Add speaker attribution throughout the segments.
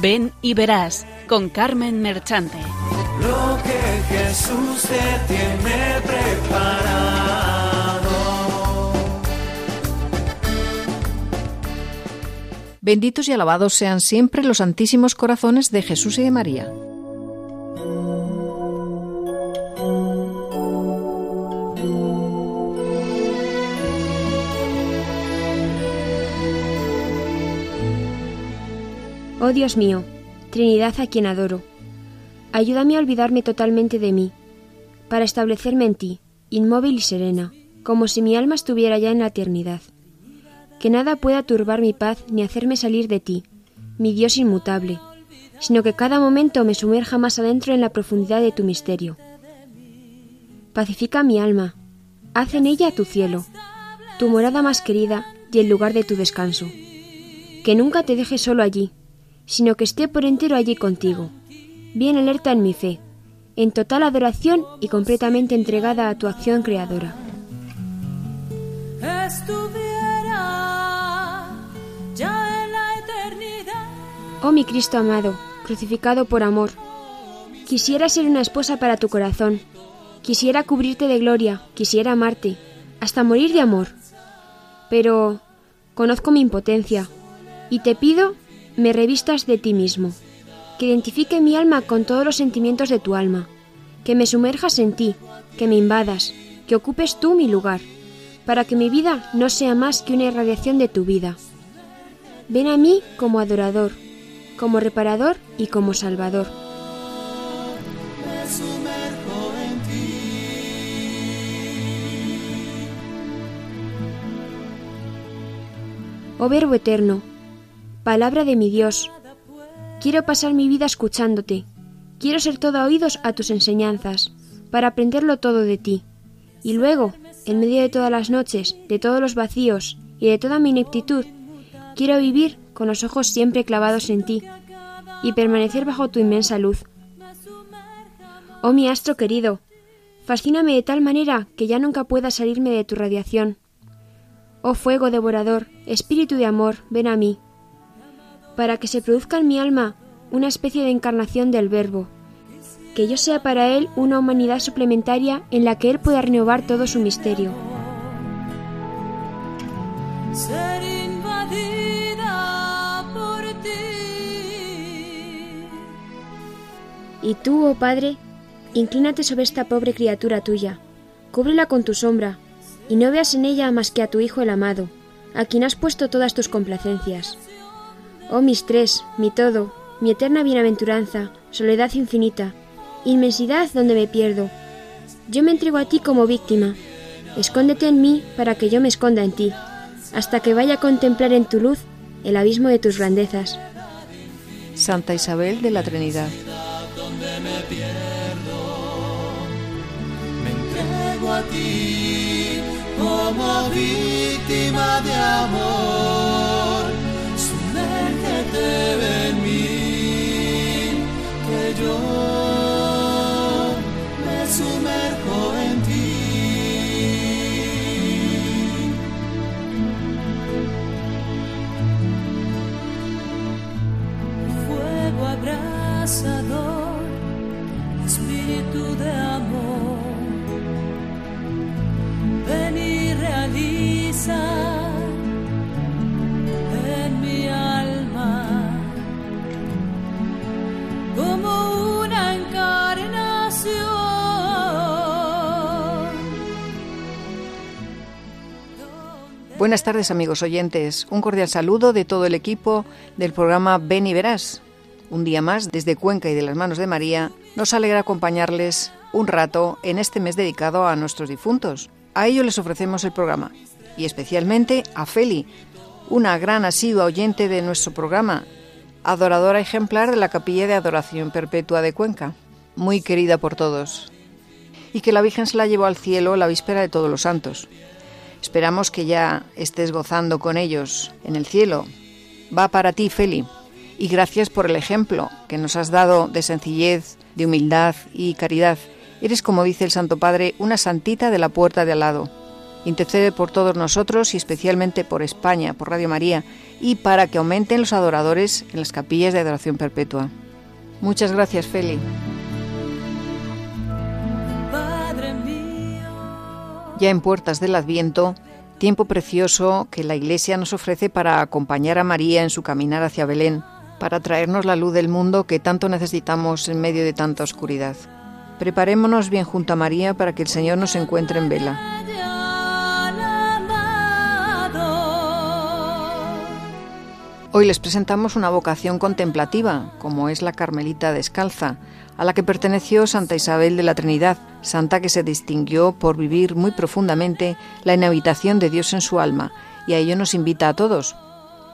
Speaker 1: Ven y verás con Carmen Merchante.
Speaker 2: Lo que Jesús te tiene preparado.
Speaker 3: Benditos y alabados sean siempre los santísimos corazones de Jesús y de María.
Speaker 4: Oh Dios mío, Trinidad a quien adoro, ayúdame a olvidarme totalmente de mí, para establecerme en ti, inmóvil y serena, como si mi alma estuviera ya en la eternidad. Que nada pueda turbar mi paz ni hacerme salir de ti, mi Dios inmutable, sino que cada momento me sumerja más adentro en la profundidad de tu misterio. Pacifica mi alma, haz en ella tu cielo, tu morada más querida y el lugar de tu descanso. Que nunca te deje solo allí, sino que esté por entero allí contigo, bien alerta en mi fe, en total adoración y completamente entregada a tu acción creadora.
Speaker 5: ya en la eternidad.
Speaker 4: Oh mi Cristo amado, crucificado por amor, quisiera ser una esposa para tu corazón, quisiera cubrirte de gloria, quisiera amarte, hasta morir de amor. Pero conozco mi impotencia, y te pido me revistas de ti mismo, que identifique mi alma con todos los sentimientos de tu alma, que me sumerjas en ti, que me invadas, que ocupes tú mi lugar, para que mi vida no sea más que una irradiación de tu vida. Ven a mí como adorador, como reparador y como salvador. Oh Verbo eterno, palabra de mi Dios, quiero pasar mi vida escuchándote, quiero ser todo oídos a tus enseñanzas, para aprenderlo todo de ti, y luego, en medio de todas las noches, de todos los vacíos y de toda mi ineptitud, quiero vivir con los ojos siempre clavados en ti, y permanecer bajo tu inmensa luz. Oh mi astro querido, fascíname de tal manera que ya nunca pueda salirme de tu radiación. Oh fuego devorador, espíritu de amor, ven a mí, para que se produzca en mi alma una especie de encarnación del Verbo, que yo sea para Él una humanidad suplementaria en la que Él pueda renovar todo su misterio.
Speaker 5: Ser invadida por ti.
Speaker 4: Y tú, oh Padre, inclínate sobre esta pobre criatura tuya, cúbrela con tu sombra, y no veas en ella más que a tu Hijo el amado, a quien has puesto todas tus complacencias. Oh mis tres, mi todo, mi eterna bienaventuranza, soledad infinita, inmensidad donde me pierdo. Yo me entrego a ti como víctima. Escóndete en mí para que yo me esconda en ti, hasta que vaya a contemplar en tu luz el abismo de tus grandezas.
Speaker 3: Santa Isabel de la Trinidad.
Speaker 2: donde me pierdo. Me entrego a ti como víctima de amor. Sumérgete en mí, que yo me sumerjo en ti.
Speaker 5: fuego abrasador,
Speaker 3: Buenas tardes amigos oyentes, un cordial saludo de todo el equipo del programa Ven y Verás. Un día más, desde Cuenca y de las manos de María, nos alegra acompañarles un rato en este mes dedicado a nuestros difuntos. A ello les ofrecemos el programa, y especialmente a Feli, una gran asidua oyente de nuestro programa, adoradora ejemplar de la Capilla de Adoración Perpetua de Cuenca, muy querida por todos, y que la Virgen se la llevó al cielo la víspera de Todos los Santos. Esperamos que ya estés gozando con ellos en el cielo. Va para ti, Feli, y gracias por el ejemplo que nos has dado de sencillez, de humildad y caridad. Eres, como dice el Santo Padre, una santita de la puerta de al lado. Intercede por todos nosotros y especialmente por España, por Radio María, y para que aumenten los adoradores en las capillas de adoración perpetua. Muchas gracias, Feli. Ya en puertas del Adviento, tiempo precioso que la Iglesia nos ofrece para acompañar a María en su caminar hacia Belén, para traernos la luz del mundo que tanto necesitamos en medio de tanta oscuridad. Preparémonos bien junto a María para que el Señor nos encuentre en vela. Hoy les presentamos una vocación contemplativa, como es la Carmelita Descalza, a la que perteneció Santa Isabel de la Trinidad, santa que se distinguió por vivir muy profundamente la inhabitación de Dios en su alma, y a ello nos invita a todos.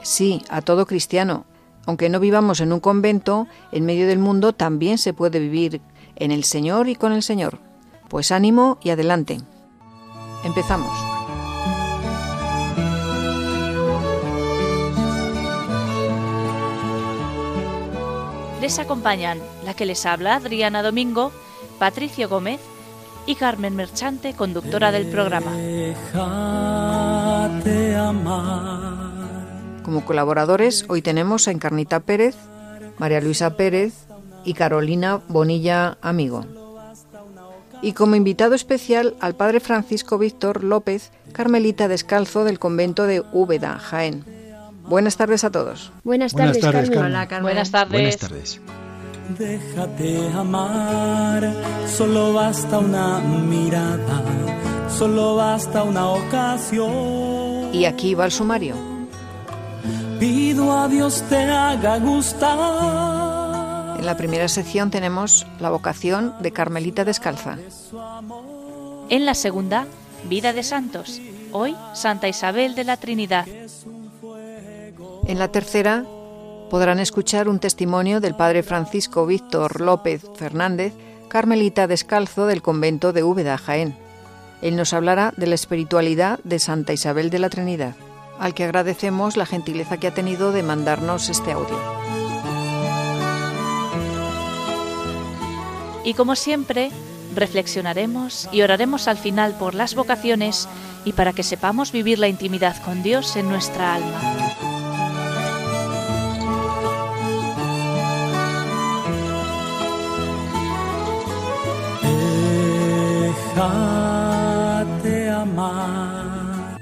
Speaker 3: Sí, a todo cristiano. Aunque no vivamos en un convento, en medio del mundo también se puede vivir en el Señor y con el Señor. Pues ánimo y adelante. Empezamos.
Speaker 1: Les acompañan la que les habla Adriana Domingo, Patricio Gómez y Carmen Merchante, conductora del programa.
Speaker 3: Como colaboradores hoy tenemos a Encarnita Pérez, María Luisa Pérez y Carolina Bonilla Amigo. Y como invitado especial al padre Francisco Víctor López, Carmelita Descalzo del convento de Úbeda, Jaén. Buenas tardes a todos.
Speaker 4: Buenas tardes,
Speaker 6: Buenas tardes,
Speaker 4: Carmen.
Speaker 6: Carmen.
Speaker 1: Buenas tardes.
Speaker 6: Buenas tardes.
Speaker 2: Déjate amar, solo basta una mirada, solo basta una ocasión.
Speaker 3: Y aquí va el sumario.
Speaker 2: Pido a Dios te haga gustar.
Speaker 3: En la primera sección tenemos la vocación de Carmelita Descalza.
Speaker 1: En la segunda, Vida de Santos. Hoy, Santa Isabel de la Trinidad.
Speaker 3: En la tercera podrán escuchar un testimonio del padre Francisco Víctor López Fernández, Carmelita Descalzo del convento de Úbeda, Jaén. Él nos hablará de la espiritualidad de Santa Isabel de la Trinidad, al que agradecemos la gentileza que ha tenido de mandarnos este audio.
Speaker 1: Y como siempre, reflexionaremos y oraremos al final por las vocaciones y para que sepamos vivir la intimidad con Dios en nuestra alma.
Speaker 2: Déjate amar.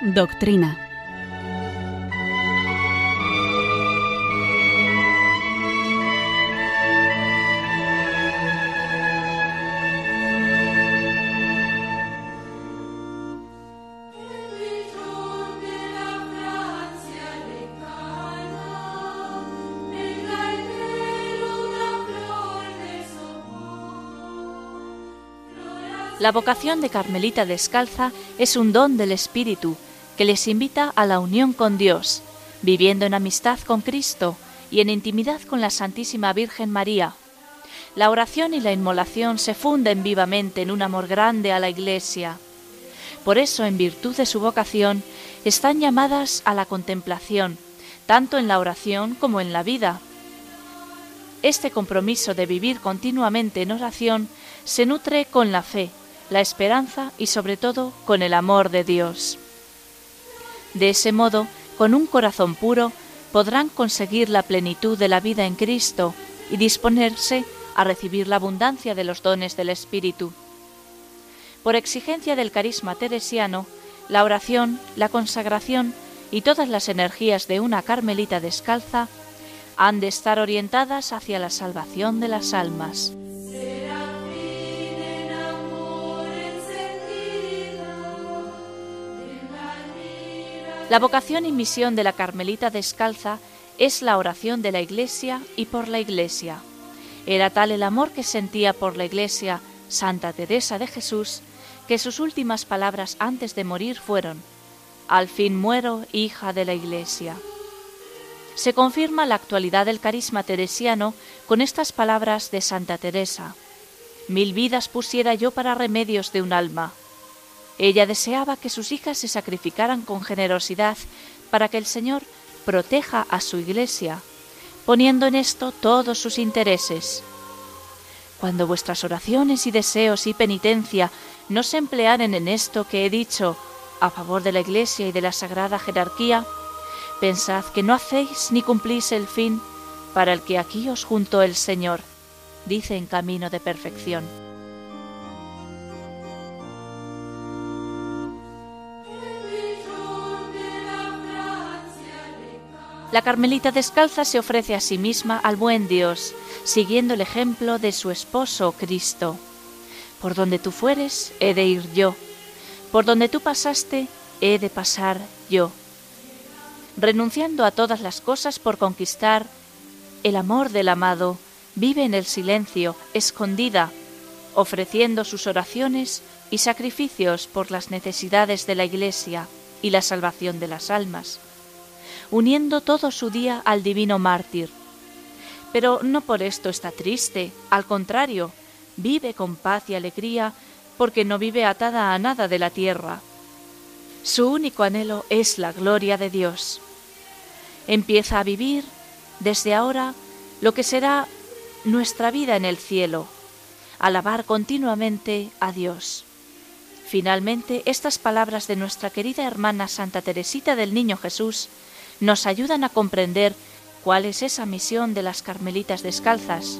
Speaker 1: Doctrina. La vocación de Carmelita Descalza es un don del Espíritu que les invita a la unión con Dios, viviendo en amistad con Cristo y en intimidad con la Santísima Virgen María. La oración y la inmolación se funden vivamente en un amor grande a la Iglesia. Por eso, en virtud de su vocación, están llamadas a la contemplación, tanto en la oración como en la vida. Este compromiso de vivir continuamente en oración se nutre con la fe, la esperanza y sobre todo con el amor de Dios. De ese modo, con un corazón puro, podrán conseguir la plenitud de la vida en Cristo y disponerse a recibir la abundancia de los dones del Espíritu. Por exigencia del carisma teresiano, la oración, la consagración y todas las energías de una carmelita descalza han de estar orientadas hacia la salvación de las almas. La vocación y misión de la Carmelita Descalza es la oración de la Iglesia y por la Iglesia. Era tal el amor que sentía por la Iglesia Santa Teresa de Jesús que sus últimas palabras antes de morir fueron, Al fin muero, hija de la Iglesia. Se confirma la actualidad del carisma teresiano con estas palabras de Santa Teresa. Mil vidas pusiera yo para remedios de un alma. Ella deseaba que sus hijas se sacrificaran con generosidad para que el Señor proteja a su iglesia, poniendo en esto todos sus intereses. Cuando vuestras oraciones y deseos y penitencia no se emplearen en esto que he dicho a favor de la Iglesia y de la sagrada jerarquía, pensad que no hacéis ni cumplís el fin para el que aquí os juntó el Señor, dice en camino de perfección. La Carmelita descalza se ofrece a sí misma al buen Dios, siguiendo el ejemplo de su esposo Cristo. Por donde tú fueres, he de ir yo. Por donde tú pasaste, he de pasar yo. Renunciando a todas las cosas por conquistar el amor del amado, vive en el silencio, escondida, ofreciendo sus oraciones y sacrificios por las necesidades de la Iglesia y la salvación de las almas, uniendo todo su día al divino mártir. Pero no por esto está triste, al contrario, vive con paz y alegría porque no vive atada a nada de la tierra. Su único anhelo es la gloria de Dios. Empieza a vivir desde ahora lo que será nuestra vida en el cielo, alabar continuamente a Dios. Finalmente, estas palabras de nuestra querida hermana Santa Teresita del Niño Jesús nos ayudan a comprender cuál es esa misión de las Carmelitas descalzas.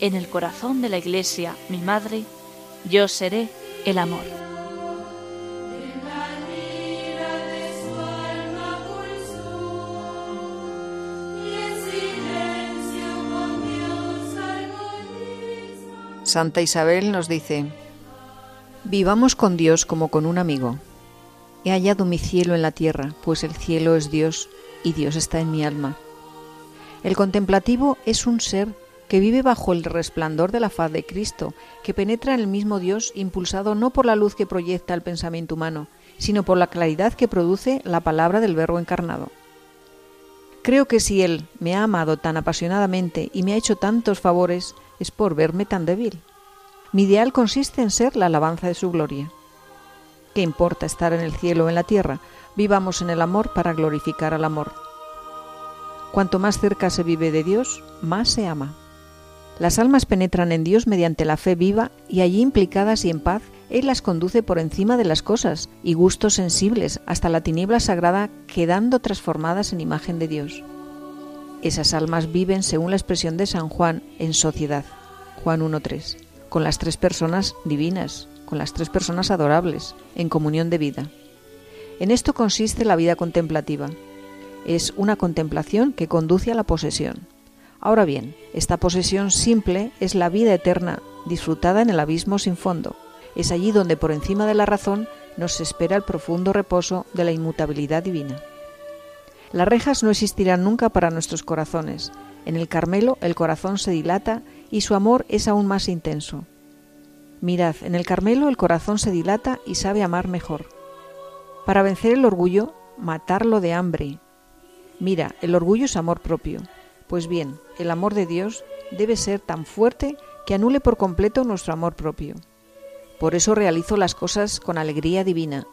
Speaker 1: En el corazón de la Iglesia, mi Madre, yo seré el amor.
Speaker 3: Santa Isabel nos dice, Vivamos con Dios como con un amigo. He hallado mi cielo en la tierra, pues el cielo es Dios y Dios está en mi alma. El contemplativo es un ser que vive bajo el resplandor de la faz de Cristo, que penetra en el mismo Dios impulsado no por la luz que proyecta el pensamiento humano, sino por la claridad que produce la palabra del Verbo encarnado. Creo que si Él me ha amado tan apasionadamente y me ha hecho tantos favores, es por verme tan débil. Mi ideal consiste en ser la alabanza de su gloria. ¿Qué importa estar en el cielo o en la tierra? Vivamos en el amor para glorificar al amor. Cuanto más cerca se vive de Dios, más se ama. Las almas penetran en Dios mediante la fe viva y allí implicadas y en paz, Él las conduce por encima de las cosas y gustos sensibles hasta la tiniebla sagrada quedando transformadas en imagen de Dios. Esas almas viven, según la expresión de San Juan, en sociedad. Juan 1.3. Con las tres personas divinas, con las tres personas adorables, en comunión de vida. En esto consiste la vida contemplativa. Es una contemplación que conduce a la posesión. Ahora bien, esta posesión simple es la vida eterna, disfrutada en el abismo sin fondo. Es allí donde por encima de la razón nos espera el profundo reposo de la inmutabilidad divina. Las rejas no existirán nunca para nuestros corazones. En el Carmelo el corazón se dilata y su amor es aún más intenso. Mirad, en el Carmelo el corazón se dilata y sabe amar mejor. Para vencer el orgullo, matarlo de hambre. Mira, el orgullo es amor propio. Pues bien, el amor de Dios debe ser tan fuerte que anule por completo nuestro amor propio. Por eso realizo las cosas con alegría divina.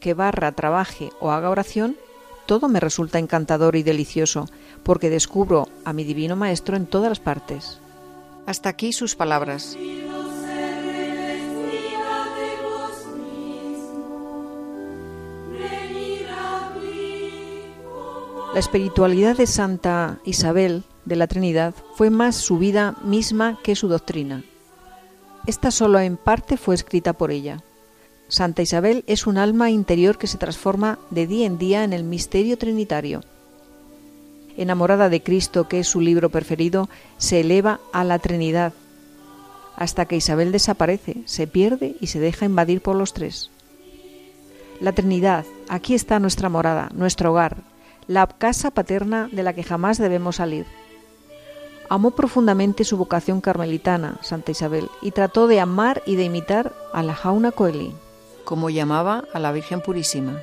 Speaker 3: Que barra, trabaje o haga oración, todo me resulta encantador y delicioso, porque descubro a mi divino Maestro en todas las partes. Hasta aquí sus palabras. La espiritualidad de Santa Isabel de la Trinidad fue más su vida misma que su doctrina. Esta solo en parte fue escrita por ella. Santa Isabel es un alma interior que se transforma de día en día en el misterio trinitario. Enamorada de Cristo, que es su libro preferido, se eleva a la Trinidad, hasta que Isabel desaparece, se pierde y se deja invadir por los tres. La Trinidad, aquí está nuestra morada, nuestro hogar, la casa paterna de la que jamás debemos salir. Amó profundamente su vocación carmelitana, Santa Isabel, y trató de amar y de imitar a la Jauna Coeli como llamaba a la Virgen Purísima.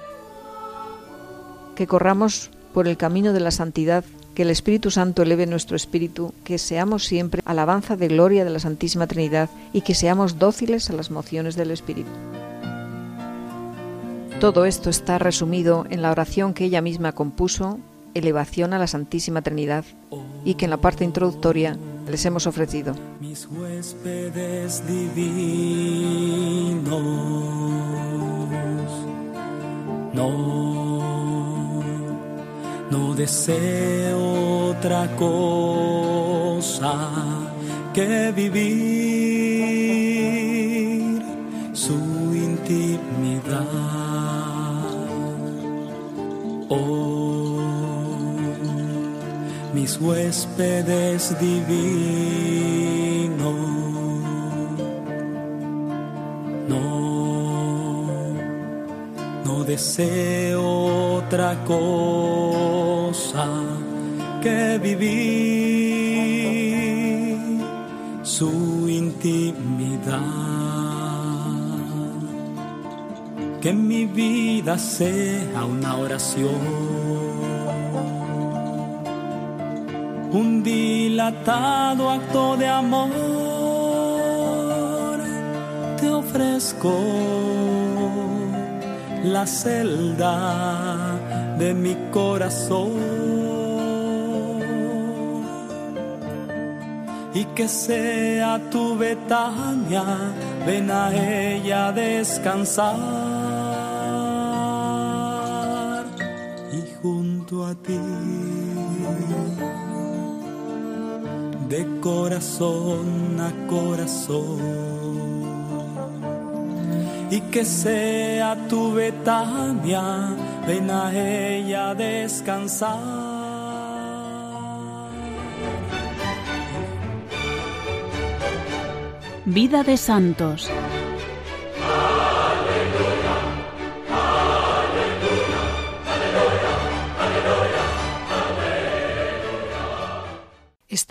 Speaker 3: Que corramos por el camino de la santidad, que el Espíritu Santo eleve nuestro espíritu, que seamos siempre alabanza de gloria de la Santísima Trinidad y que seamos dóciles a las mociones del Espíritu. Todo esto está resumido en la oración que ella misma compuso Elevación a la Santísima Trinidad y que en la parte introductoria les hemos ofrecido.
Speaker 2: Mis huéspedes divinos, no, deseo otra cosa que vivir su Mis huéspedes divinos, no, no deseo otra cosa que vivir su intimidad. Que mi vida sea una oración. Un dilatado acto de amor te ofrezco la celda de mi corazón. y que sea tu Betania, ven a ella descansar. De corazón a corazón, y que sea tu Betania, ven a ella descansar.
Speaker 1: Vida de Santos.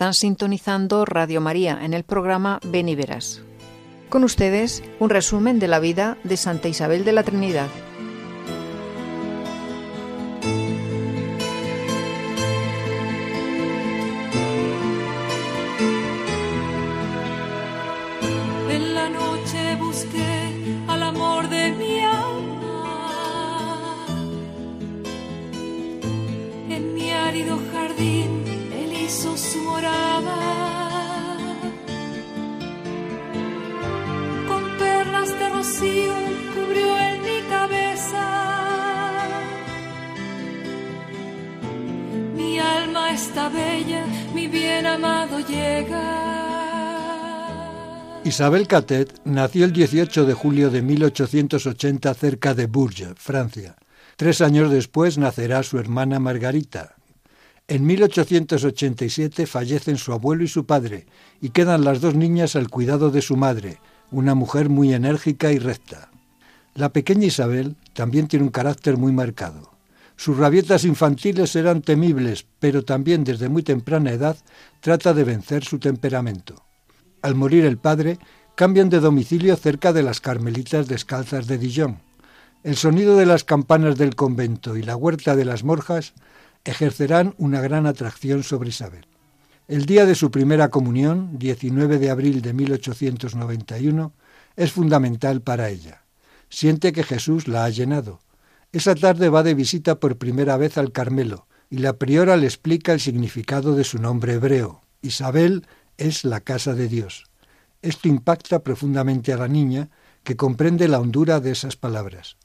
Speaker 3: Están sintonizando Radio María en el programa Ven y Verás. Con ustedes, un resumen de la vida de Santa Isabel de la Trinidad.
Speaker 5: En la noche busqué al amor de mi alma. En mi árido Con perlas de rocío cubrió en mi cabeza. Mi alma está bella, mi bien amado llega.
Speaker 6: Isabel Catet nació el 18 de julio de 1880 cerca de Bourges, Francia. Tres años después nacerá su hermana Margarita. En 1887 fallecen su abuelo y su padre y quedan las dos niñas al cuidado de su madre, una mujer muy enérgica y recta. La pequeña Isabel también tiene un carácter muy marcado. Sus rabietas infantiles eran temibles, pero también desde muy temprana edad trata de vencer su temperamento. Al morir el padre, cambian de domicilio cerca de las Carmelitas Descalzas de Dijon. El sonido de las campanas del convento y la huerta de las Morjas ejercerán una gran atracción sobre Isabel. El día de su primera comunión, 19 de abril de 1891, es fundamental para ella. Siente que Jesús la ha llenado. Esa tarde va de visita por primera vez al Carmelo y la priora le explica el significado de su nombre hebreo. Isabel es la casa de Dios. Esto impacta profundamente a la niña, que comprende la hondura de esas palabras.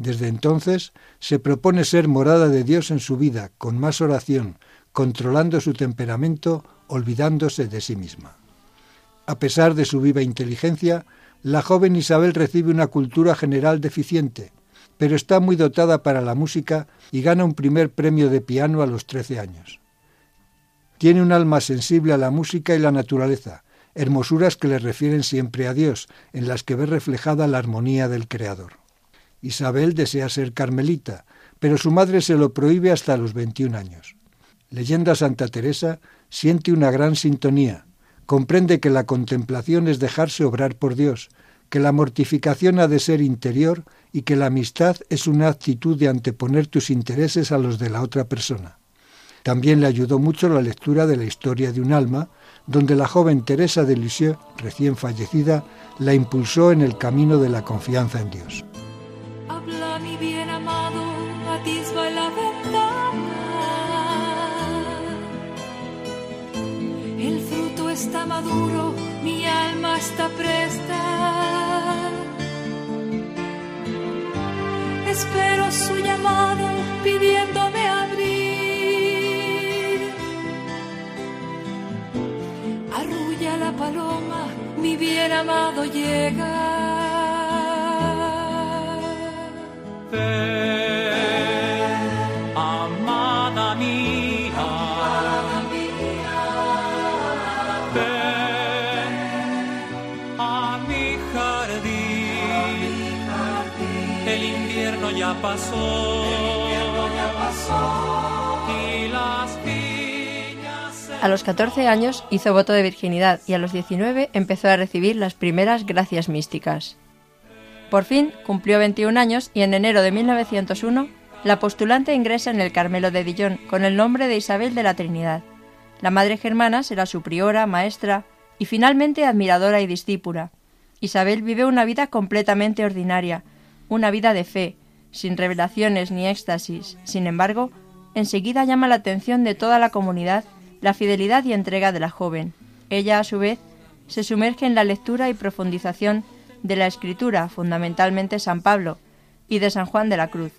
Speaker 6: Desde entonces se propone ser morada de Dios en su vida, con más oración, controlando su temperamento, olvidándose de sí misma. A pesar de su viva inteligencia, la joven Isabel recibe una cultura general deficiente, pero está muy dotada para la música y gana un primer premio de piano a los 13 años. Tiene un alma sensible a la música y la naturaleza, hermosuras que le refieren siempre a Dios, en las que ve reflejada la armonía del Creador. Isabel desea ser carmelita, pero su madre se lo prohíbe hasta los 21 años. Leyendo a Santa Teresa, siente una gran sintonía. Comprende que la contemplación es dejarse obrar por Dios, que la mortificación ha de ser interior y que la amistad es una actitud de anteponer tus intereses a los de la otra persona. También le ayudó mucho la lectura de la historia de un alma, donde la joven Teresa de Lisieux, recién fallecida, la impulsó en el camino de la confianza en Dios
Speaker 5: bien amado atisba la ventana. El fruto está maduro, mi alma está presta. Espero su llamado pidiéndome abrir. Arrulla la paloma, mi bien amado llega
Speaker 2: amada mía. A mi jardín. El invierno ya pasó. Y las viñas
Speaker 7: A los 14 años hizo voto de virginidad y a los 19 empezó a recibir las primeras gracias místicas. Por fin cumplió 21 años y en enero de 1901 la postulante ingresa en el Carmelo de Dijon con el nombre de Isabel de la Trinidad. La Madre Germana será su priora, maestra y finalmente admiradora y discípula. Isabel vive una vida completamente ordinaria, una vida de fe, sin revelaciones ni éxtasis. Sin embargo, enseguida llama la atención de toda la comunidad la fidelidad y entrega de la joven. Ella, a su vez, se sumerge en la lectura y profundización de la Escritura, fundamentalmente San Pablo, y de San Juan de la Cruz.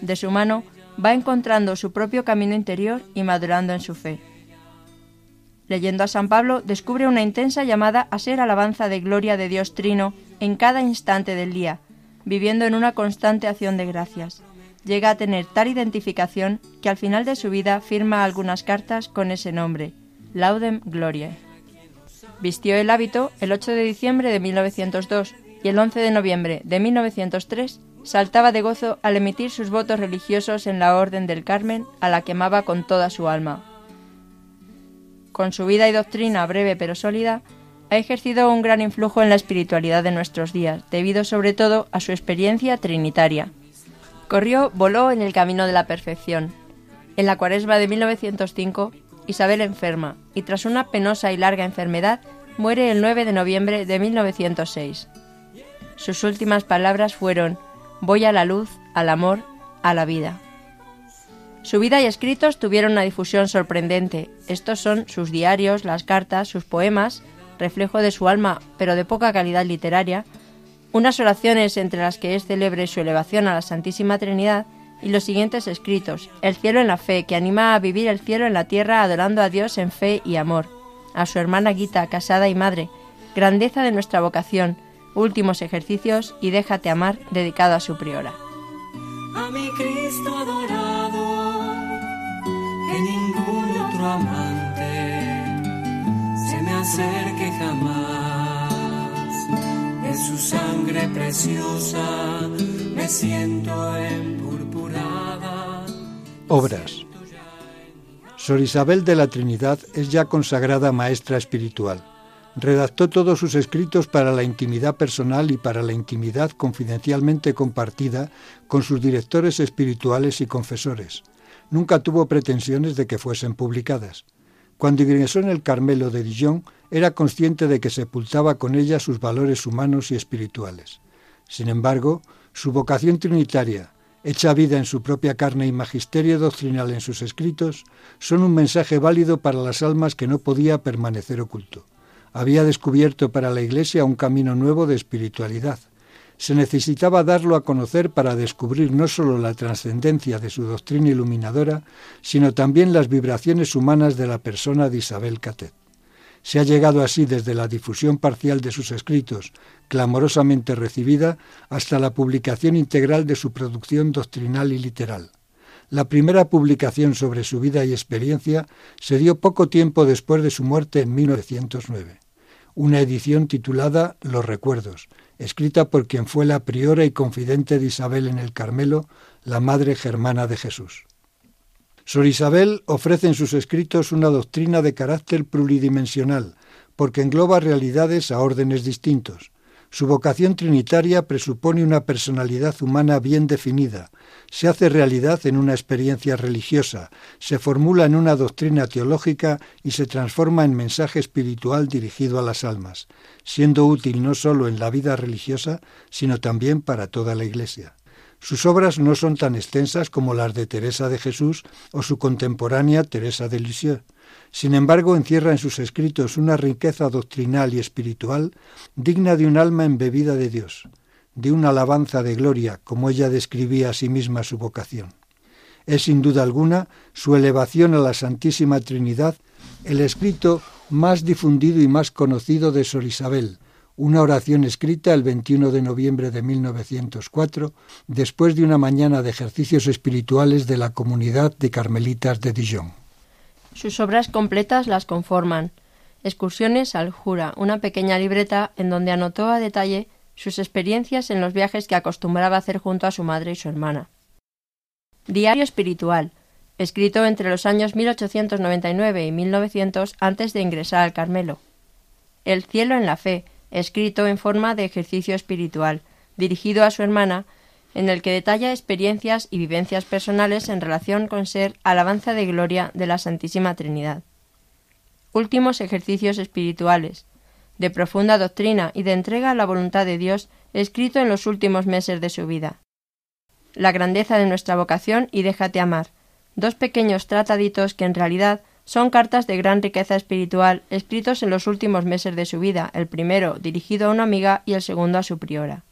Speaker 7: De su mano va encontrando su propio camino interior y madurando en su fe. Leyendo a San Pablo, descubre una intensa llamada a ser alabanza de gloria de Dios Trino en cada instante del día, viviendo en una constante acción de gracias. Llega a tener tal identificación que al final de su vida firma algunas cartas con ese nombre, Laudem Gloriae. Vistió el hábito el 8 de diciembre de 1902 y el 11 de noviembre de 1903 saltaba de gozo al emitir sus votos religiosos en la Orden del Carmen, a la que amaba con toda su alma. Con su vida y doctrina breve pero sólida, ha ejercido un gran influjo en la espiritualidad de nuestros días, debido sobre todo a su experiencia trinitaria. Corrió, voló en el camino de la perfección. En la cuaresma de 1905, Isabel enferma y tras una penosa y larga enfermedad muere el 9 de noviembre de 1906. Sus últimas palabras fueron, voy a la luz, al amor, a la vida. Su vida y escritos tuvieron una difusión sorprendente. Estos son sus diarios, las cartas, sus poemas, reflejo de su alma, pero de poca calidad literaria, unas oraciones entre las que es célebre su elevación a la Santísima Trinidad y los siguientes escritos, El cielo en la fe, que anima a vivir el cielo en la tierra adorando a Dios en fe y amor, a su hermana Guita, casada y madre, grandeza de nuestra vocación, últimos ejercicios y déjate amar, dedicado a su priora.
Speaker 2: a mi Cristo adorado, que ningún otro amante se me acerque jamás. En su sangre preciosa me siento empurpurada.
Speaker 6: Obras. Sor Isabel de la Trinidad es ya consagrada maestra espiritual. Redactó todos sus escritos para la intimidad personal y para la intimidad confidencialmente compartida con sus directores espirituales y confesores. Nunca tuvo pretensiones de que fuesen publicadas. Cuando ingresó en el Carmelo de Dijon, era consciente de que sepultaba con ella sus valores humanos y espirituales. Sin embargo, su vocación trinitaria, hecha vida en su propia carne y magisterio doctrinal en sus escritos, son un mensaje válido para las almas que no podía permanecer oculto había descubierto para la Iglesia un camino nuevo de espiritualidad. Se necesitaba darlo a conocer para descubrir no sólo la trascendencia de su doctrina iluminadora, sino también las vibraciones humanas de la persona de Isabel Catet. Se ha llegado así desde la difusión parcial de sus escritos, clamorosamente recibida, hasta la publicación integral de su producción doctrinal y literal. La primera publicación sobre su vida y experiencia se dio poco tiempo después de su muerte en 1909 una edición titulada Los Recuerdos, escrita por quien fue la priora y confidente de Isabel en el Carmelo, la Madre Germana de Jesús. Sor Isabel ofrece en sus escritos una doctrina de carácter pluridimensional, porque engloba realidades a órdenes distintos. Su vocación trinitaria presupone una personalidad humana bien definida, se hace realidad en una experiencia religiosa, se formula en una doctrina teológica y se transforma en mensaje espiritual dirigido a las almas, siendo útil no sólo en la vida religiosa, sino también para toda la Iglesia. Sus obras no son tan extensas como las de Teresa de Jesús o su contemporánea Teresa de Lisieux. Sin embargo, encierra en sus escritos una riqueza doctrinal y espiritual digna de un alma embebida de Dios, de una alabanza de gloria, como ella describía a sí misma su vocación. Es sin duda alguna su elevación a la Santísima Trinidad el escrito más difundido y más conocido de Sor Isabel, una oración escrita el 21 de noviembre de 1904, después de una mañana de ejercicios espirituales de la comunidad de Carmelitas de Dijon.
Speaker 7: Sus obras completas las conforman Excursiones al Jura, una pequeña libreta en donde anotó a detalle sus experiencias en los viajes que acostumbraba hacer junto a su madre y su hermana. Diario espiritual, escrito entre los años 1899 y 1900 antes de ingresar al Carmelo. El cielo en la fe, escrito en forma de ejercicio espiritual, dirigido a su hermana, en el que detalla experiencias y vivencias personales en relación con ser alabanza de gloria de la Santísima Trinidad. Últimos ejercicios espirituales, de profunda doctrina y de entrega a la voluntad de Dios, escrito en los últimos meses de su vida. La grandeza de nuestra vocación y déjate amar, dos pequeños trataditos que en realidad son cartas de gran riqueza espiritual escritos en los últimos meses de su vida, el primero dirigido a una amiga y el segundo a su priora.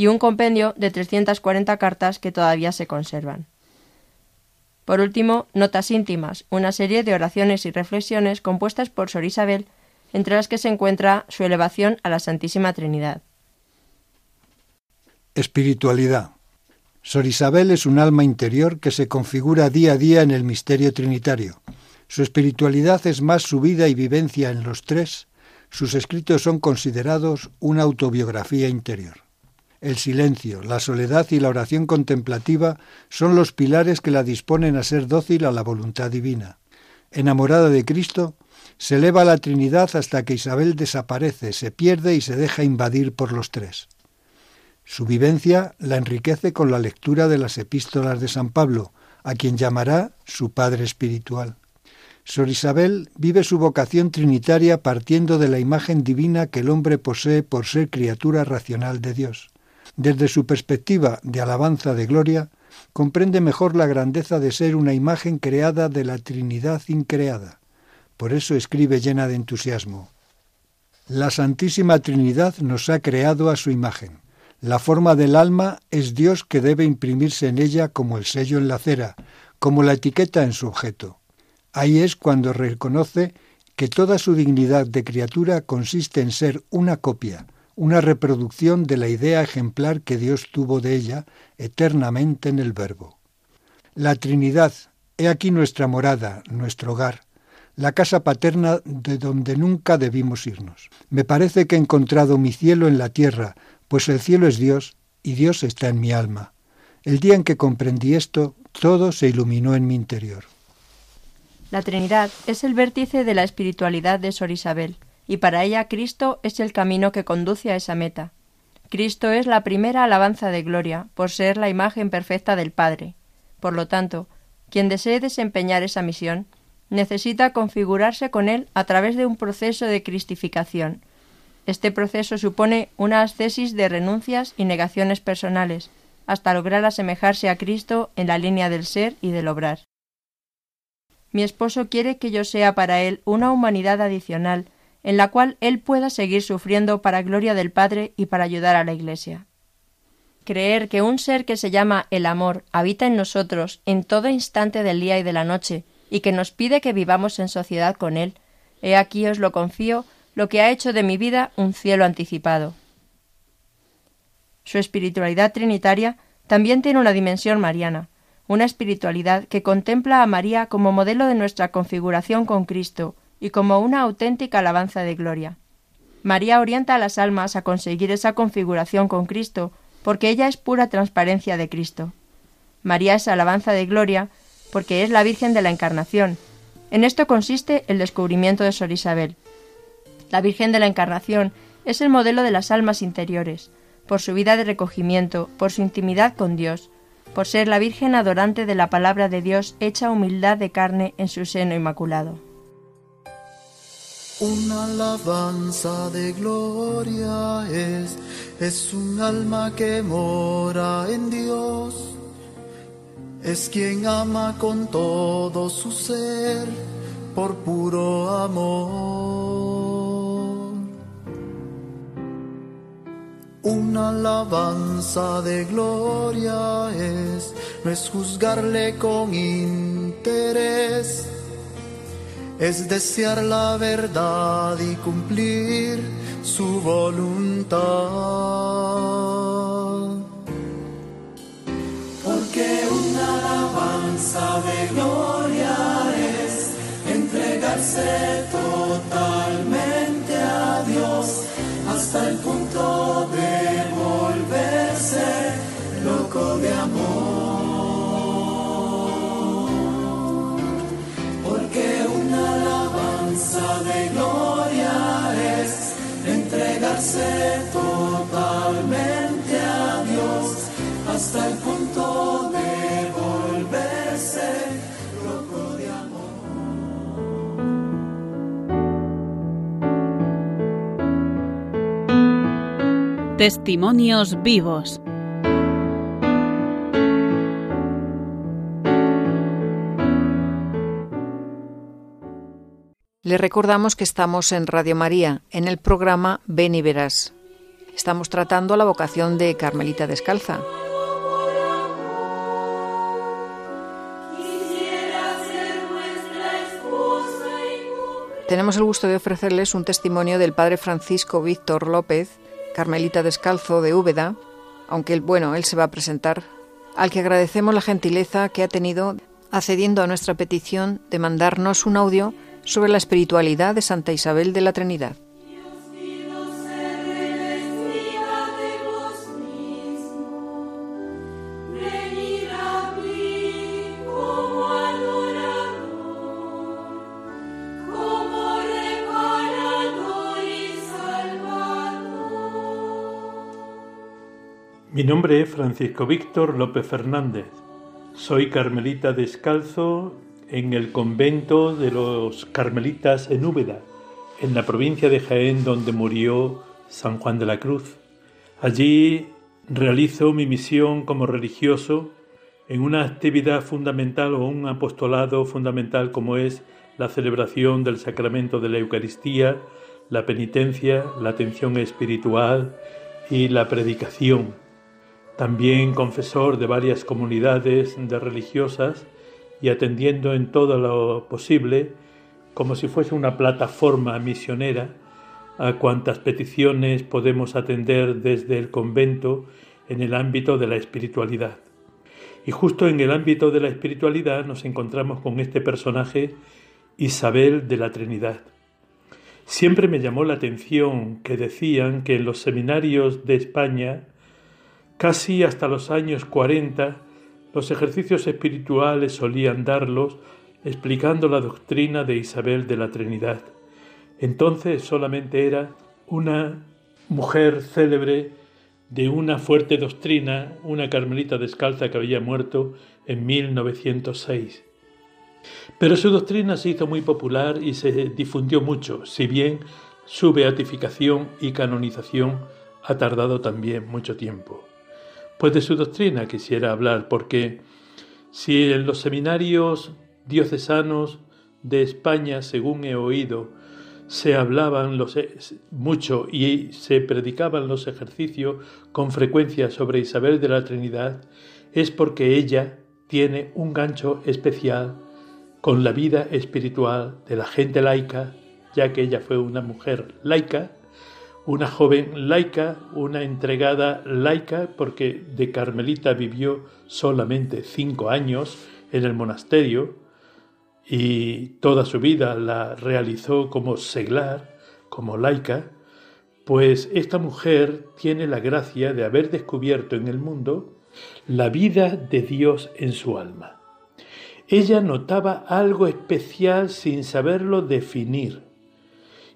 Speaker 7: Y un compendio de 340 cartas que todavía se conservan. Por último, Notas íntimas, una serie de oraciones y reflexiones compuestas por Sor Isabel, entre las que se encuentra su elevación a la Santísima Trinidad.
Speaker 6: Espiritualidad. Sor Isabel es un alma interior que se configura día a día en el misterio trinitario. Su espiritualidad es más su vida y vivencia en los tres. Sus escritos son considerados una autobiografía interior. El silencio, la soledad y la oración contemplativa son los pilares que la disponen a ser dócil a la voluntad divina. Enamorada de Cristo, se eleva a la Trinidad hasta que Isabel desaparece, se pierde y se deja invadir por los tres. Su vivencia la enriquece con la lectura de las epístolas de San Pablo, a quien llamará su Padre Espiritual. Sor Isabel vive su vocación trinitaria partiendo de la imagen divina que el hombre posee por ser criatura racional de Dios. Desde su perspectiva de alabanza de gloria, comprende mejor la grandeza de ser una imagen creada de la Trinidad increada. Por eso escribe llena de entusiasmo. La Santísima Trinidad nos ha creado a su imagen. La forma del alma es Dios que debe imprimirse en ella como el sello en la cera, como la etiqueta en su objeto. Ahí es cuando reconoce que toda su dignidad de criatura consiste en ser una copia, una reproducción de la idea ejemplar que Dios tuvo de ella eternamente en el Verbo. La Trinidad, he aquí nuestra morada, nuestro hogar, la casa paterna de donde nunca debimos irnos. Me parece que he encontrado mi cielo en la tierra, pues el cielo es Dios y Dios está en mi alma. El día en que comprendí esto, todo se iluminó en mi interior.
Speaker 7: La Trinidad es el vértice de la espiritualidad de Sor Isabel, y para ella Cristo es el camino que conduce a esa meta. Cristo es la primera alabanza de gloria, por ser la imagen perfecta del Padre. Por lo tanto, quien desee desempeñar esa misión, necesita configurarse con Él a través de un proceso de cristificación, este proceso supone una ascesis de renuncias y negaciones personales, hasta lograr asemejarse a Cristo en la línea del ser y del obrar. Mi esposo quiere que yo sea para él una humanidad adicional, en la cual él pueda seguir sufriendo para gloria del Padre y para ayudar a la Iglesia. Creer que un ser que se llama el amor habita en nosotros en todo instante del día y de la noche, y que nos pide que vivamos en sociedad con él, he aquí os lo confío lo que ha hecho de mi vida un cielo anticipado. Su espiritualidad trinitaria también tiene una dimensión mariana, una espiritualidad que contempla a María como modelo de nuestra configuración con Cristo y como una auténtica alabanza de gloria. María orienta a las almas a conseguir esa configuración con Cristo, porque ella es pura transparencia de Cristo. María es alabanza de gloria porque es la Virgen de la Encarnación. En esto consiste el descubrimiento de Sor Isabel. La Virgen de la Encarnación es el modelo de las almas interiores, por su vida de recogimiento, por su intimidad con Dios, por ser la Virgen adorante de la palabra de Dios hecha humildad de carne en su seno inmaculado.
Speaker 2: Una alabanza de gloria es, es un alma que mora en Dios, es quien ama con todo su ser por puro amor. Una alabanza de gloria es, no es juzgarle con interés, es desear la verdad y cumplir su voluntad. Porque una alabanza de gloria es entregarse totalmente a Dios hasta el punto de entregarse totalmente a Dios hasta el punto de volverse loco de amor.
Speaker 8: Testimonios vivos.
Speaker 3: Le recordamos que estamos en Radio María, en el programa Ven y Verás. Estamos tratando la vocación de Carmelita Descalza. Tenemos el gusto de ofrecerles un testimonio del padre Francisco Víctor López, Carmelita Descalzo de Úbeda, aunque él, bueno, él se va a presentar, al que agradecemos la gentileza que ha tenido accediendo a nuestra petición de mandarnos un audio sobre la espiritualidad de Santa Isabel de la Trinidad.
Speaker 9: Mi nombre es Francisco Víctor López Fernández. Soy carmelita descalzo en el convento de los carmelitas en Úbeda, en la provincia de Jaén donde murió San Juan de la Cruz. Allí realizo mi misión como religioso en una actividad fundamental o un apostolado fundamental como es la celebración del sacramento de la Eucaristía, la penitencia, la atención espiritual y la predicación. También confesor de varias comunidades de religiosas y atendiendo en todo lo posible, como si fuese una plataforma misionera, a cuantas peticiones podemos atender desde el convento en el ámbito de la espiritualidad. Y justo en el ámbito de la espiritualidad nos encontramos con este personaje, Isabel de la Trinidad. Siempre me llamó la atención que decían que en los seminarios de España, casi hasta los años 40, los ejercicios espirituales solían darlos explicando la doctrina de Isabel de la Trinidad. Entonces solamente era una mujer célebre de una fuerte doctrina, una carmelita descalza que había muerto en 1906. Pero su doctrina se hizo muy popular y se difundió mucho, si bien su beatificación y canonización ha tardado también mucho tiempo. Pues de su doctrina quisiera hablar, porque si en los seminarios diocesanos de España, según he oído, se hablaban los, mucho y se predicaban los ejercicios con frecuencia sobre Isabel de la Trinidad, es porque ella tiene un gancho especial con la vida espiritual de la gente laica, ya que ella fue una mujer laica una joven laica, una entregada laica, porque de Carmelita vivió solamente cinco años en el monasterio y toda su vida la realizó como seglar, como laica, pues esta mujer tiene la gracia de haber descubierto en el mundo la vida de Dios en su alma. Ella notaba algo especial sin saberlo definir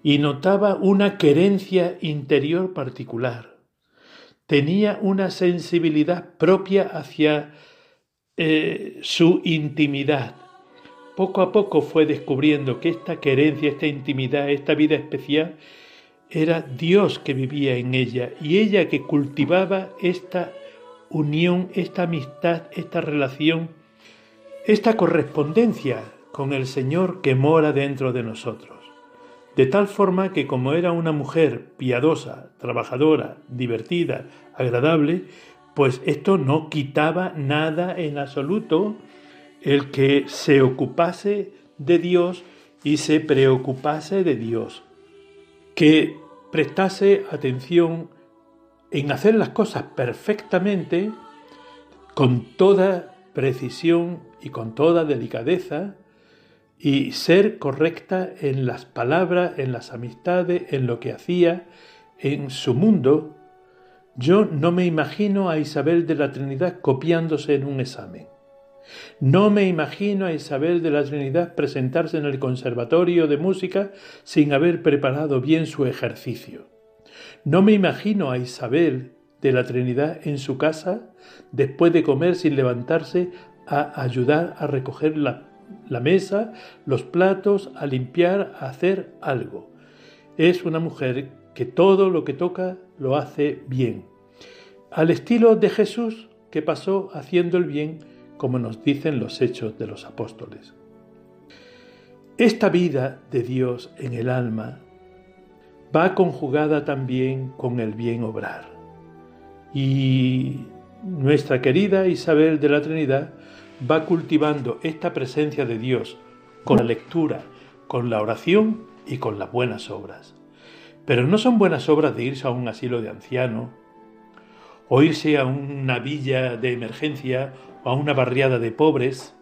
Speaker 9: y notaba una querencia interior particular. Tenía una sensibilidad propia hacia eh, su intimidad. Poco a poco fue descubriendo que esta querencia, esta intimidad, esta vida especial, era Dios que vivía en ella y ella que cultivaba esta unión, esta amistad, esta relación, esta correspondencia con el Señor que mora dentro de nosotros. De tal forma que como era una mujer piadosa, trabajadora, divertida, agradable, pues esto no quitaba nada en absoluto el que se ocupase de Dios y se preocupase de Dios, que prestase atención en hacer las cosas perfectamente, con toda precisión y con toda delicadeza, y ser correcta en las palabras, en las amistades, en lo que hacía, en su mundo, yo no me imagino a Isabel de la Trinidad copiándose en un examen. No me imagino a Isabel de la Trinidad presentarse en el Conservatorio de Música sin haber preparado bien su ejercicio. No me imagino a Isabel de la Trinidad en su casa después de comer sin levantarse a ayudar a recoger la, la mesa, los platos, a limpiar, a hacer algo. Es una mujer que todo lo que toca lo hace bien. Al estilo de Jesús que pasó haciendo el bien como nos dicen los hechos de los apóstoles. Esta vida de Dios en el alma va conjugada también con el bien obrar. Y nuestra querida Isabel de la Trinidad va cultivando esta presencia de Dios con la lectura, con la oración y con las buenas obras. Pero no son buenas obras de irse a un asilo de ancianos, o irse a una villa de emergencia o a una barriada de pobres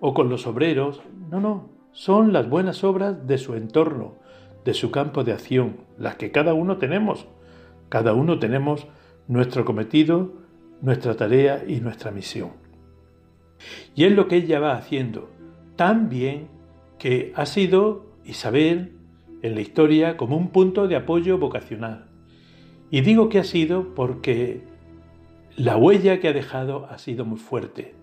Speaker 9: o con los obreros. No, no, son las buenas obras de su entorno, de su campo de acción, las que cada uno tenemos. Cada uno tenemos nuestro cometido, nuestra tarea y nuestra misión. Y es lo que ella va haciendo, tan bien que ha sido Isabel en la historia como un punto de apoyo vocacional. Y digo que ha sido porque la huella que ha dejado ha sido muy fuerte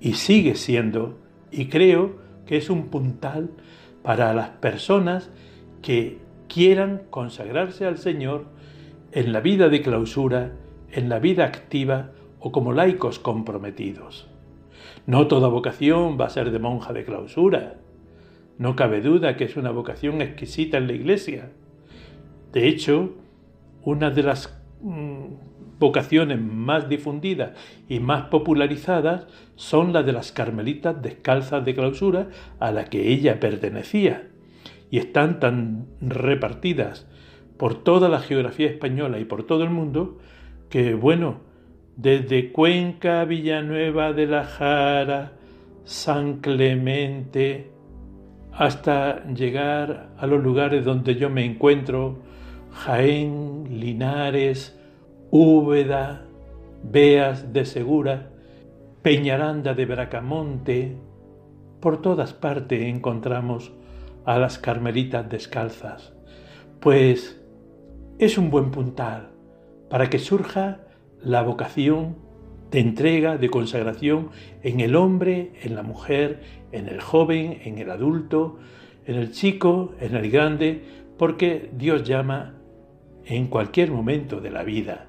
Speaker 9: y sigue siendo, y creo que es un puntal para las personas que quieran consagrarse al Señor en la vida de clausura, en la vida activa o como laicos comprometidos. No toda vocación va a ser de monja de clausura. No cabe duda que es una vocación exquisita en la Iglesia. De hecho, una de las mm, vocaciones más difundidas y más popularizadas son las de las carmelitas descalzas de clausura a la que ella pertenecía y están tan repartidas por toda la geografía española y por todo el mundo que, bueno, desde Cuenca, Villanueva de la Jara, San Clemente, hasta llegar a los lugares donde yo me encuentro, Jaén, Linares, Úbeda, Beas de Segura, Peñaranda de Bracamonte, por todas partes encontramos a las carmelitas descalzas, pues es un buen puntal para que surja la vocación de entrega, de consagración en el hombre, en la mujer, en el joven, en el adulto, en el chico, en el grande, porque Dios llama en cualquier momento de la vida.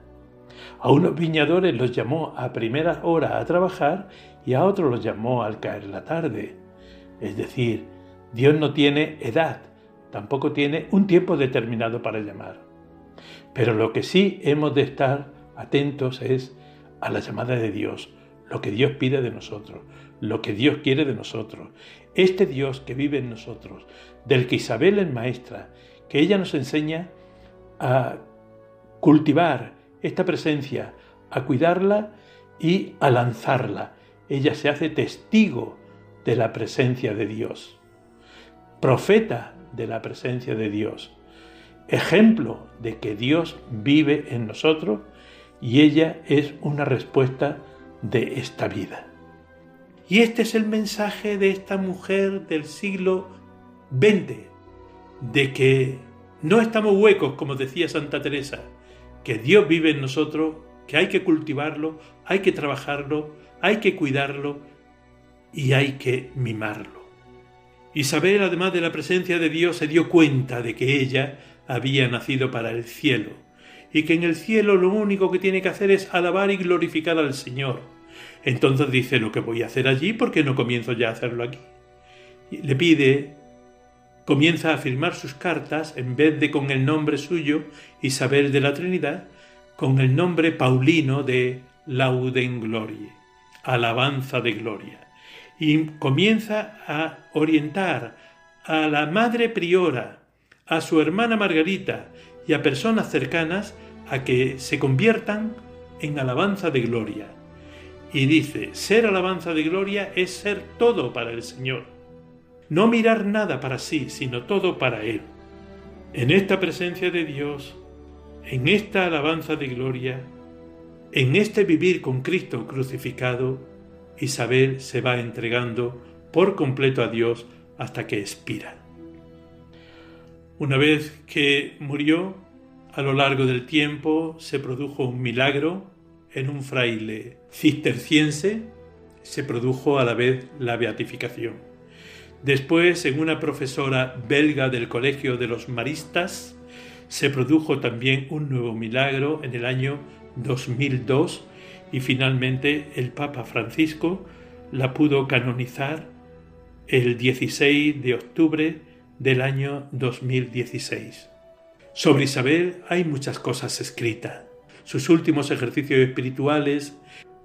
Speaker 9: A unos viñadores los llamó a primera hora a trabajar y a otros los llamó al caer la tarde. Es decir, Dios no tiene edad, tampoco tiene un tiempo determinado para llamar. Pero lo que sí hemos de estar atentos es a la llamada de Dios, lo que Dios pide de nosotros, lo que Dios quiere de nosotros. Este Dios que vive en nosotros, del que Isabel es maestra, que ella nos enseña a cultivar esta presencia, a cuidarla y a lanzarla. Ella se hace testigo de la presencia de Dios, profeta de la presencia de Dios, ejemplo de que Dios vive en nosotros y ella es una respuesta de esta vida. Y este es el mensaje de esta mujer del siglo XX, de que no estamos huecos, como decía Santa Teresa, que Dios vive en nosotros, que hay que cultivarlo, hay que trabajarlo, hay que cuidarlo y hay que mimarlo. Isabel, además de la presencia de Dios, se dio cuenta de que ella había nacido para el cielo y que en el cielo lo único que tiene que hacer es alabar y glorificar al Señor. Entonces dice lo que voy a hacer allí porque no comienzo ya a hacerlo aquí. le pide, comienza a firmar sus cartas, en vez de con el nombre suyo, Isabel de la Trinidad, con el nombre paulino de Lauden Glorie, alabanza de gloria. Y comienza a orientar a la madre priora, a su hermana Margarita y a personas cercanas a que se conviertan en alabanza de gloria. Y dice, ser alabanza de gloria es ser todo para el Señor. No mirar nada para sí, sino todo para Él. En esta presencia de Dios, en esta alabanza de gloria, en este vivir con Cristo crucificado, Isabel se va entregando por completo a Dios hasta que expira. Una vez que murió, a lo largo del tiempo se produjo un milagro en un fraile cisterciense, se produjo a la vez la beatificación. Después, en una profesora belga del Colegio de los Maristas, se produjo también un nuevo milagro en el año 2002 y finalmente el Papa Francisco la pudo canonizar el 16 de octubre del año 2016. Sobre Isabel hay muchas cosas escritas. Sus últimos ejercicios espirituales,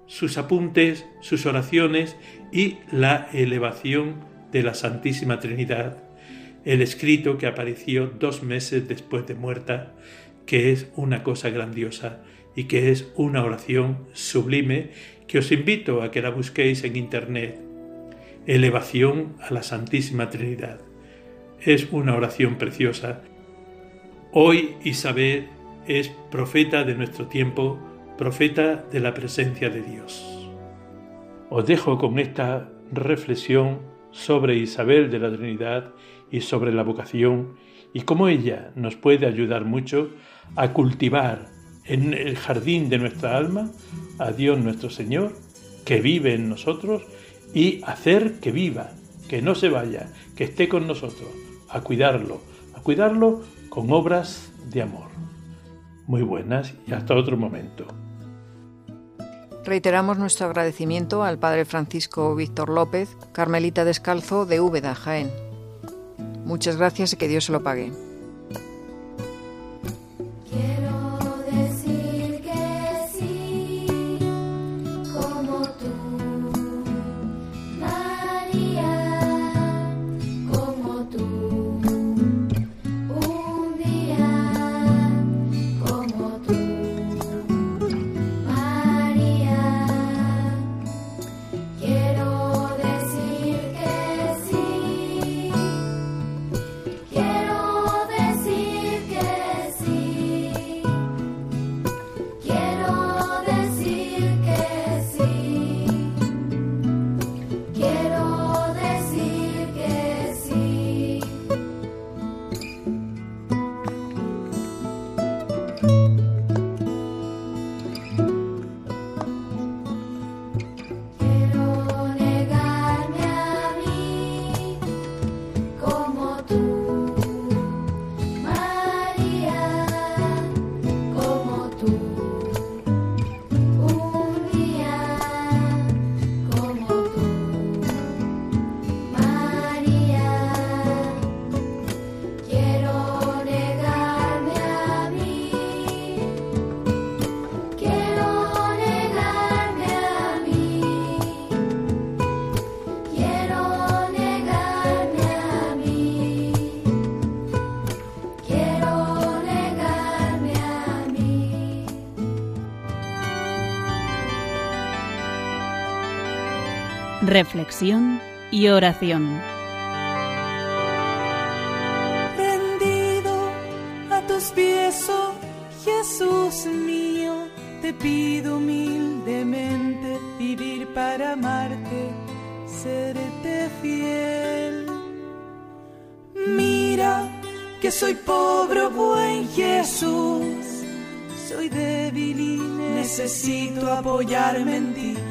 Speaker 9: sus apuntes, sus oraciones y la elevación de la Santísima Trinidad, el escrito que apareció dos meses después de muerta, que es una cosa grandiosa y que es una oración sublime que os invito a que la busquéis en Internet. Elevación a la Santísima Trinidad. Es una oración preciosa Hoy Isabel es profeta de nuestro tiempo, profeta de la presencia de Dios. Os dejo con esta reflexión sobre Isabel de la Trinidad y sobre la vocación y cómo ella nos puede ayudar mucho a cultivar en el jardín de nuestra alma a Dios nuestro Señor, que vive en nosotros, y hacer que viva, que no se vaya, que esté con nosotros, a cuidarlo, a cuidarlo con obras de amor. Muy buenas y hasta otro momento.
Speaker 10: Reiteramos nuestro agradecimiento al Padre Francisco Víctor López, Carmelita Descalzo de Úbeda, Jaén. Muchas gracias y que Dios se lo pague.
Speaker 11: Reflexión y oración.
Speaker 5: Rendido a tus pies, oh Jesús mío, te pido humildemente vivir para amarte, serte fiel. Mira que soy pobre, buen Jesús, soy débil y necesito apoyarme en ti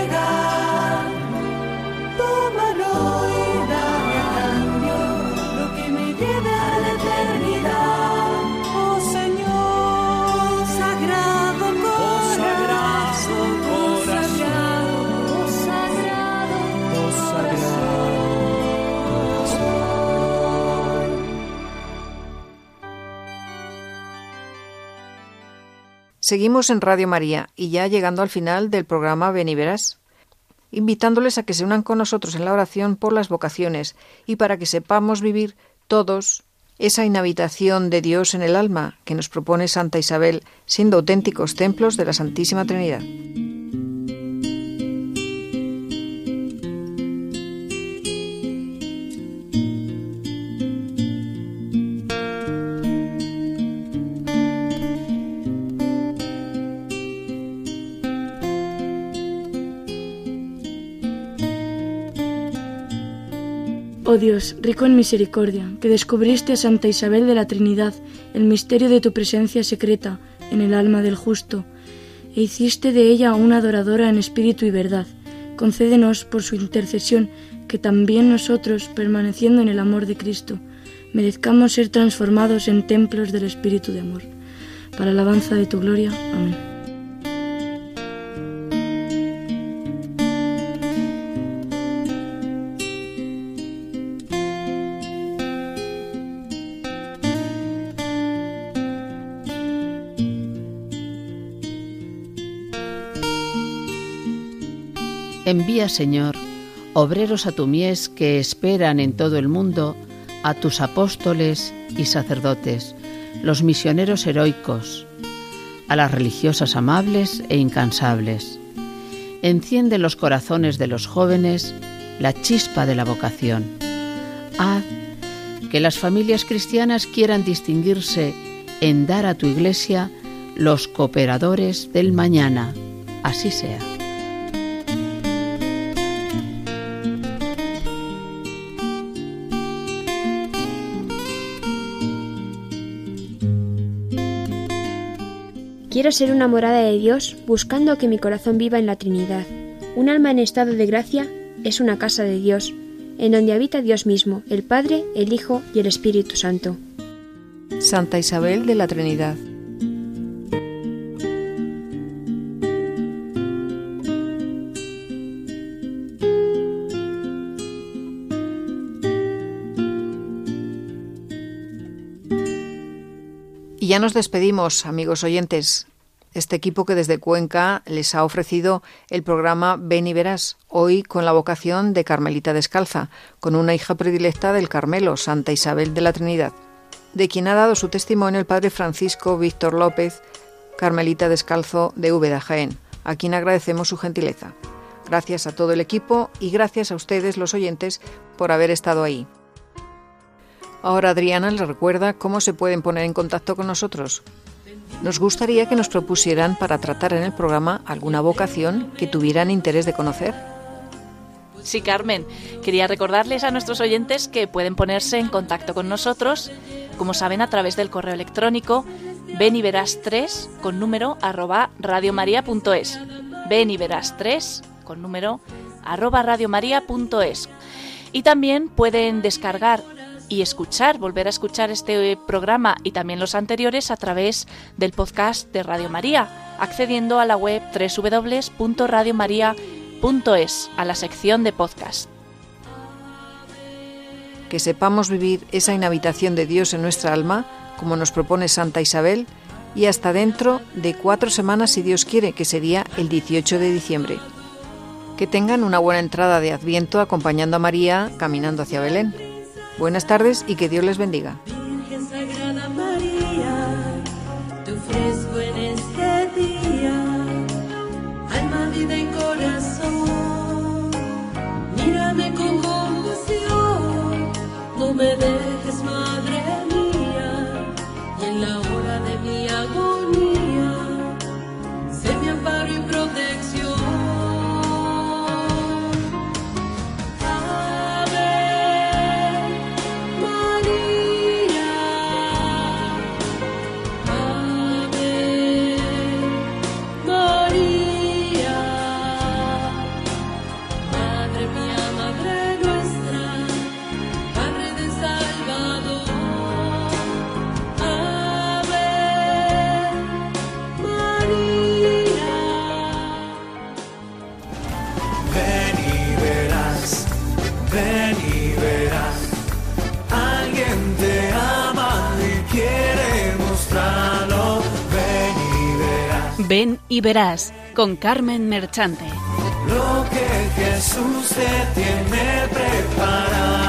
Speaker 3: Seguimos en Radio María y ya llegando al final del programa Ven y Verás, invitándoles a que se unan con nosotros en la oración por las vocaciones y para que sepamos vivir todos esa inhabitación de Dios en el alma que nos propone Santa Isabel, siendo auténticos templos de la Santísima Trinidad.
Speaker 12: Oh Dios, rico en misericordia, que descubriste a Santa Isabel de la Trinidad el misterio de tu presencia secreta en el alma del justo, e hiciste de ella una adoradora en espíritu y verdad, concédenos por su intercesión que también nosotros, permaneciendo en el amor de Cristo, merezcamos ser transformados en templos del Espíritu de amor. Para alabanza de tu gloria. Amén.
Speaker 8: Envía, Señor, obreros a tu mies que esperan en todo el mundo a tus apóstoles y sacerdotes, los misioneros heroicos, a las religiosas amables e incansables. Enciende los corazones de los jóvenes la chispa de la vocación. Haz que las familias cristianas quieran distinguirse en dar a tu iglesia los cooperadores del mañana. Así sea.
Speaker 4: Quiero ser una morada de Dios buscando que mi corazón viva en la Trinidad. Un alma en estado de gracia es una casa de Dios, en donde habita Dios mismo, el Padre, el Hijo y el Espíritu Santo.
Speaker 3: Santa Isabel de la Trinidad. Ya nos despedimos, amigos oyentes. Este equipo que desde Cuenca les ha ofrecido el programa Ven y Verás, hoy con la vocación de Carmelita Descalza, con una hija predilecta del Carmelo, Santa Isabel de la Trinidad, de quien ha dado su testimonio el padre Francisco Víctor López, Carmelita Descalzo de Úbeda Jaén, a quien agradecemos su gentileza. Gracias a todo el equipo y gracias a ustedes, los oyentes, por haber estado ahí. Ahora Adriana les recuerda cómo se pueden poner en contacto con nosotros. Nos gustaría que nos propusieran para tratar en el programa alguna vocación que tuvieran interés de conocer.
Speaker 1: Sí, Carmen, quería recordarles a nuestros oyentes que pueden ponerse en contacto con nosotros, como saben, a través del correo electrónico ven y verás 3 con número arroba radiomaria.es. Ven y verás 3 con número arroba radiomaria.es. Y también pueden descargar y escuchar, volver a escuchar este programa y también los anteriores a través del podcast de Radio María, accediendo a la web www.radiomaria.es, a la sección de podcast.
Speaker 3: Que sepamos vivir esa inhabitación de Dios en nuestra alma, como nos propone Santa Isabel, y hasta dentro de cuatro semanas, si Dios quiere, que sería el 18 de diciembre. Que tengan una buena entrada de Adviento acompañando a María caminando hacia Belén. Buenas tardes y que Dios les bendiga.
Speaker 11: Ven y verás con Carmen Merchante.
Speaker 13: Lo que Jesús te tiene preparado.